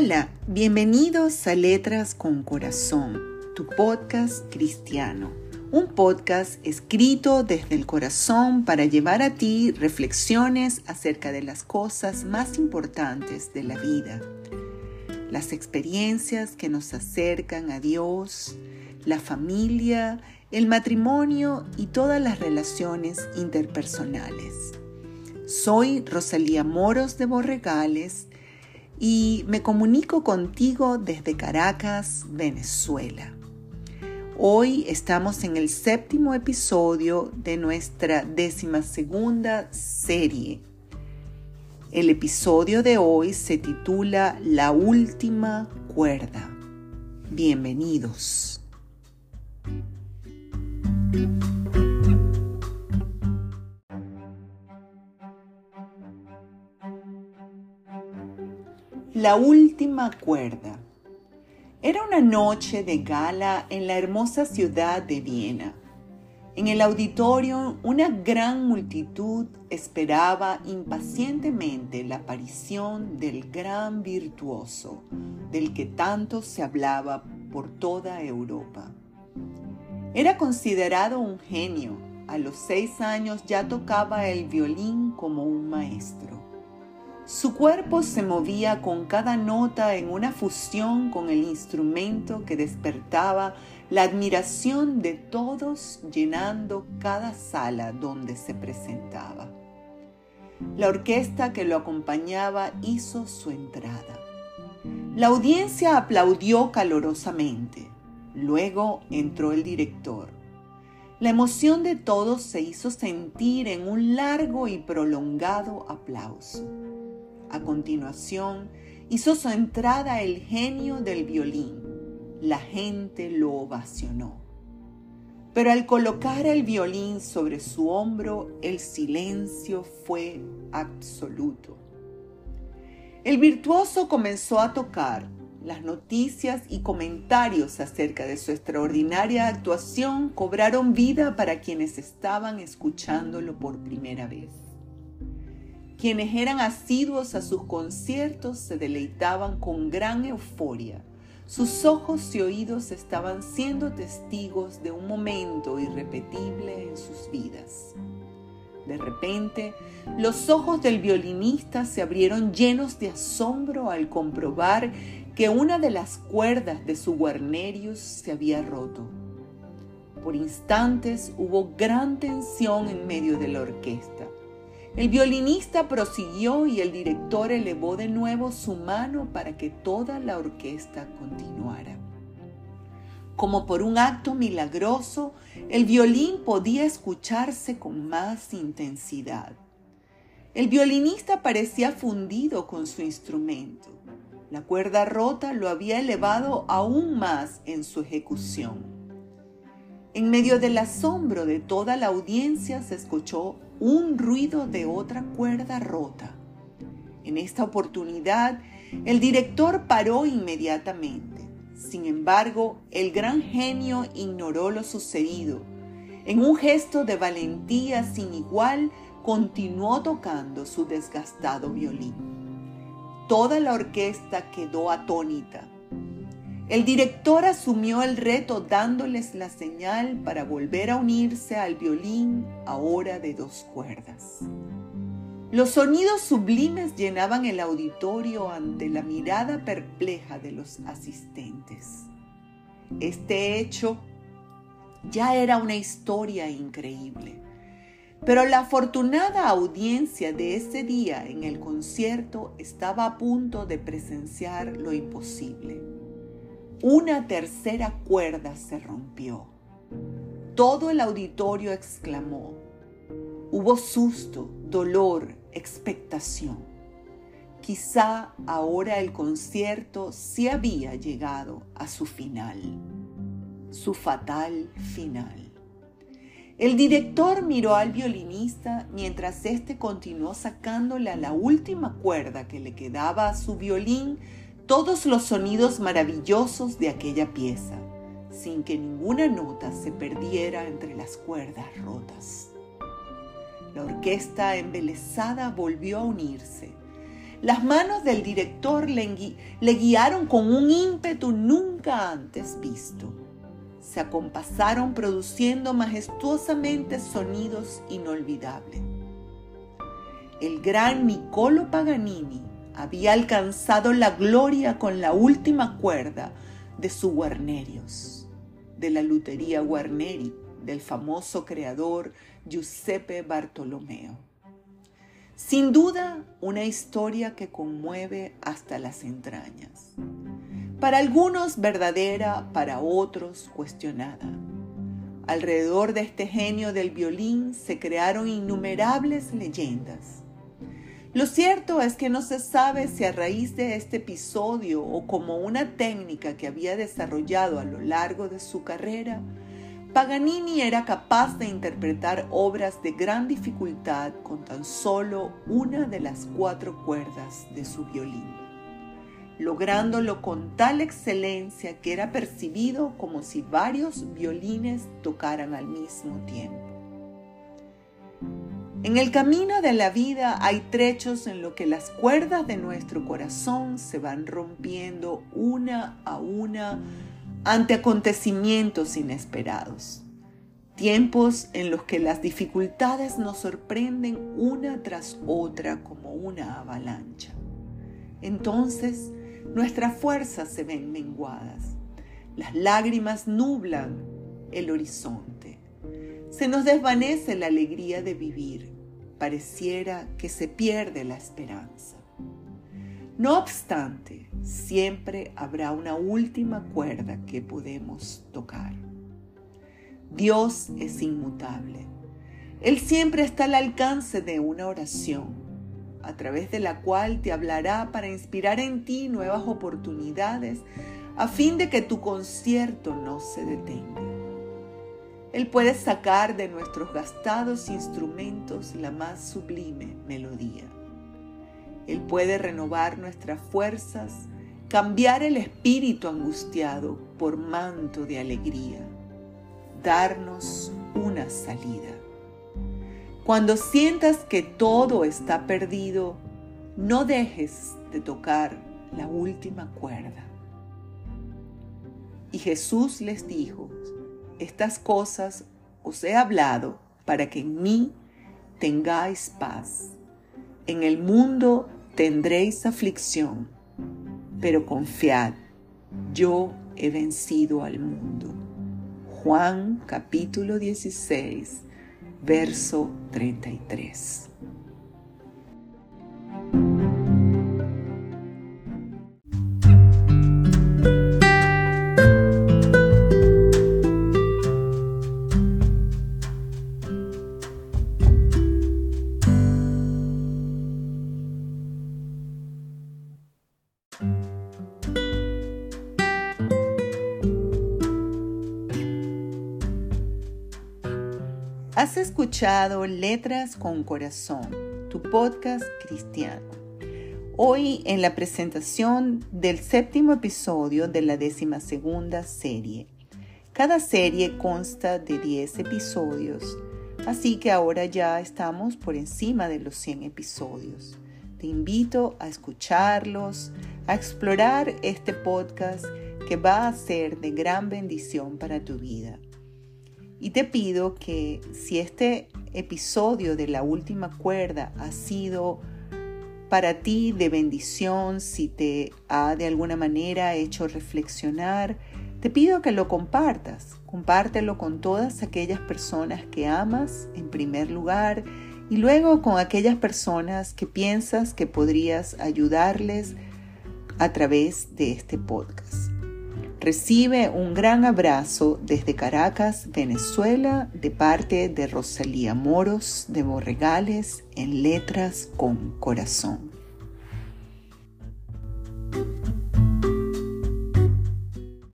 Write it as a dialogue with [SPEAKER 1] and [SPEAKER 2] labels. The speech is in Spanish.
[SPEAKER 1] Hola, bienvenidos a Letras con Corazón, tu podcast cristiano. Un podcast escrito desde el corazón para llevar a ti reflexiones acerca de las cosas más importantes de la vida. Las experiencias que nos acercan a Dios, la familia, el matrimonio y todas las relaciones interpersonales. Soy Rosalía Moros de Borregales y me comunico contigo desde Caracas, Venezuela. Hoy estamos en el séptimo episodio de nuestra décima segunda serie. El episodio de hoy se titula La última cuerda. Bienvenidos. La última cuerda. Era una noche de gala en la hermosa ciudad de Viena. En el auditorio una gran multitud esperaba impacientemente la aparición del gran virtuoso, del que tanto se hablaba por toda Europa. Era considerado un genio. A los seis años ya tocaba el violín como un maestro. Su cuerpo se movía con cada nota en una fusión con el instrumento que despertaba la admiración de todos llenando cada sala donde se presentaba. La orquesta que lo acompañaba hizo su entrada. La audiencia aplaudió calorosamente. Luego entró el director. La emoción de todos se hizo sentir en un largo y prolongado aplauso. A continuación, hizo su entrada el genio del violín. La gente lo ovacionó. Pero al colocar el violín sobre su hombro, el silencio fue absoluto. El virtuoso comenzó a tocar. Las noticias y comentarios acerca de su extraordinaria actuación cobraron vida para quienes estaban escuchándolo por primera vez. Quienes eran asiduos a sus conciertos se deleitaban con gran euforia. Sus ojos y oídos estaban siendo testigos de un momento irrepetible en sus vidas. De repente, los ojos del violinista se abrieron llenos de asombro al comprobar que una de las cuerdas de su guarnerius se había roto. Por instantes hubo gran tensión en medio de la orquesta. El violinista prosiguió y el director elevó de nuevo su mano para que toda la orquesta continuara. Como por un acto milagroso, el violín podía escucharse con más intensidad. El violinista parecía fundido con su instrumento. La cuerda rota lo había elevado aún más en su ejecución. En medio del asombro de toda la audiencia se escuchó un ruido de otra cuerda rota. En esta oportunidad, el director paró inmediatamente. Sin embargo, el gran genio ignoró lo sucedido. En un gesto de valentía sin igual, continuó tocando su desgastado violín. Toda la orquesta quedó atónita. El director asumió el reto dándoles la señal para volver a unirse al violín ahora de dos cuerdas. Los sonidos sublimes llenaban el auditorio ante la mirada perpleja de los asistentes. Este hecho ya era una historia increíble, pero la afortunada audiencia de ese día en el concierto estaba a punto de presenciar lo imposible una tercera cuerda se rompió. Todo el auditorio exclamó. Hubo susto, dolor, expectación. Quizá ahora el concierto sí había llegado a su final, su fatal final. El director miró al violinista mientras éste continuó sacándole a la última cuerda que le quedaba a su violín todos los sonidos maravillosos de aquella pieza, sin que ninguna nota se perdiera entre las cuerdas rotas. La orquesta embelesada volvió a unirse. Las manos del director le, le guiaron con un ímpetu nunca antes visto. Se acompasaron produciendo majestuosamente sonidos inolvidables. El gran Niccolo Paganini había alcanzado la gloria con la última cuerda de su Guarnerius, de la lutería Guarneri, del famoso creador Giuseppe Bartolomeo. Sin duda, una historia que conmueve hasta las entrañas. Para algunos verdadera, para otros cuestionada. Alrededor de este genio del violín se crearon innumerables leyendas. Lo cierto es que no se sabe si a raíz de este episodio o como una técnica que había desarrollado a lo largo de su carrera, Paganini era capaz de interpretar obras de gran dificultad con tan solo una de las cuatro cuerdas de su violín, lográndolo con tal excelencia que era percibido como si varios violines tocaran al mismo tiempo. En el camino de la vida hay trechos en los que las cuerdas de nuestro corazón se van rompiendo una a una ante acontecimientos inesperados. Tiempos en los que las dificultades nos sorprenden una tras otra como una avalancha. Entonces nuestras fuerzas se ven menguadas. Las lágrimas nublan el horizonte. Se nos desvanece la alegría de vivir. Pareciera que se pierde la esperanza. No obstante, siempre habrá una última cuerda que podemos tocar. Dios es inmutable. Él siempre está al alcance de una oración, a través de la cual te hablará para inspirar en ti nuevas oportunidades a fin de que tu concierto no se detenga. Él puede sacar de nuestros gastados instrumentos la más sublime melodía. Él puede renovar nuestras fuerzas, cambiar el espíritu angustiado por manto de alegría, darnos una salida. Cuando sientas que todo está perdido, no dejes de tocar la última cuerda. Y Jesús les dijo, estas cosas os he hablado para que en mí tengáis paz. En el mundo tendréis aflicción, pero confiad, yo he vencido al mundo. Juan capítulo 16, verso 33. Has escuchado Letras con Corazón, tu podcast cristiano. Hoy en la presentación del séptimo episodio de la décima segunda serie. Cada serie consta de 10 episodios, así que ahora ya estamos por encima de los 100 episodios. Te invito a escucharlos, a explorar este podcast que va a ser de gran bendición para tu vida. Y te pido que si este episodio de la última cuerda ha sido para ti de bendición, si te ha de alguna manera hecho reflexionar, te pido que lo compartas. Compártelo con todas aquellas personas que amas en primer lugar y luego con aquellas personas que piensas que podrías ayudarles a través de este podcast. Recibe un gran abrazo desde Caracas, Venezuela, de parte de Rosalía Moros de Borregales en Letras con Corazón.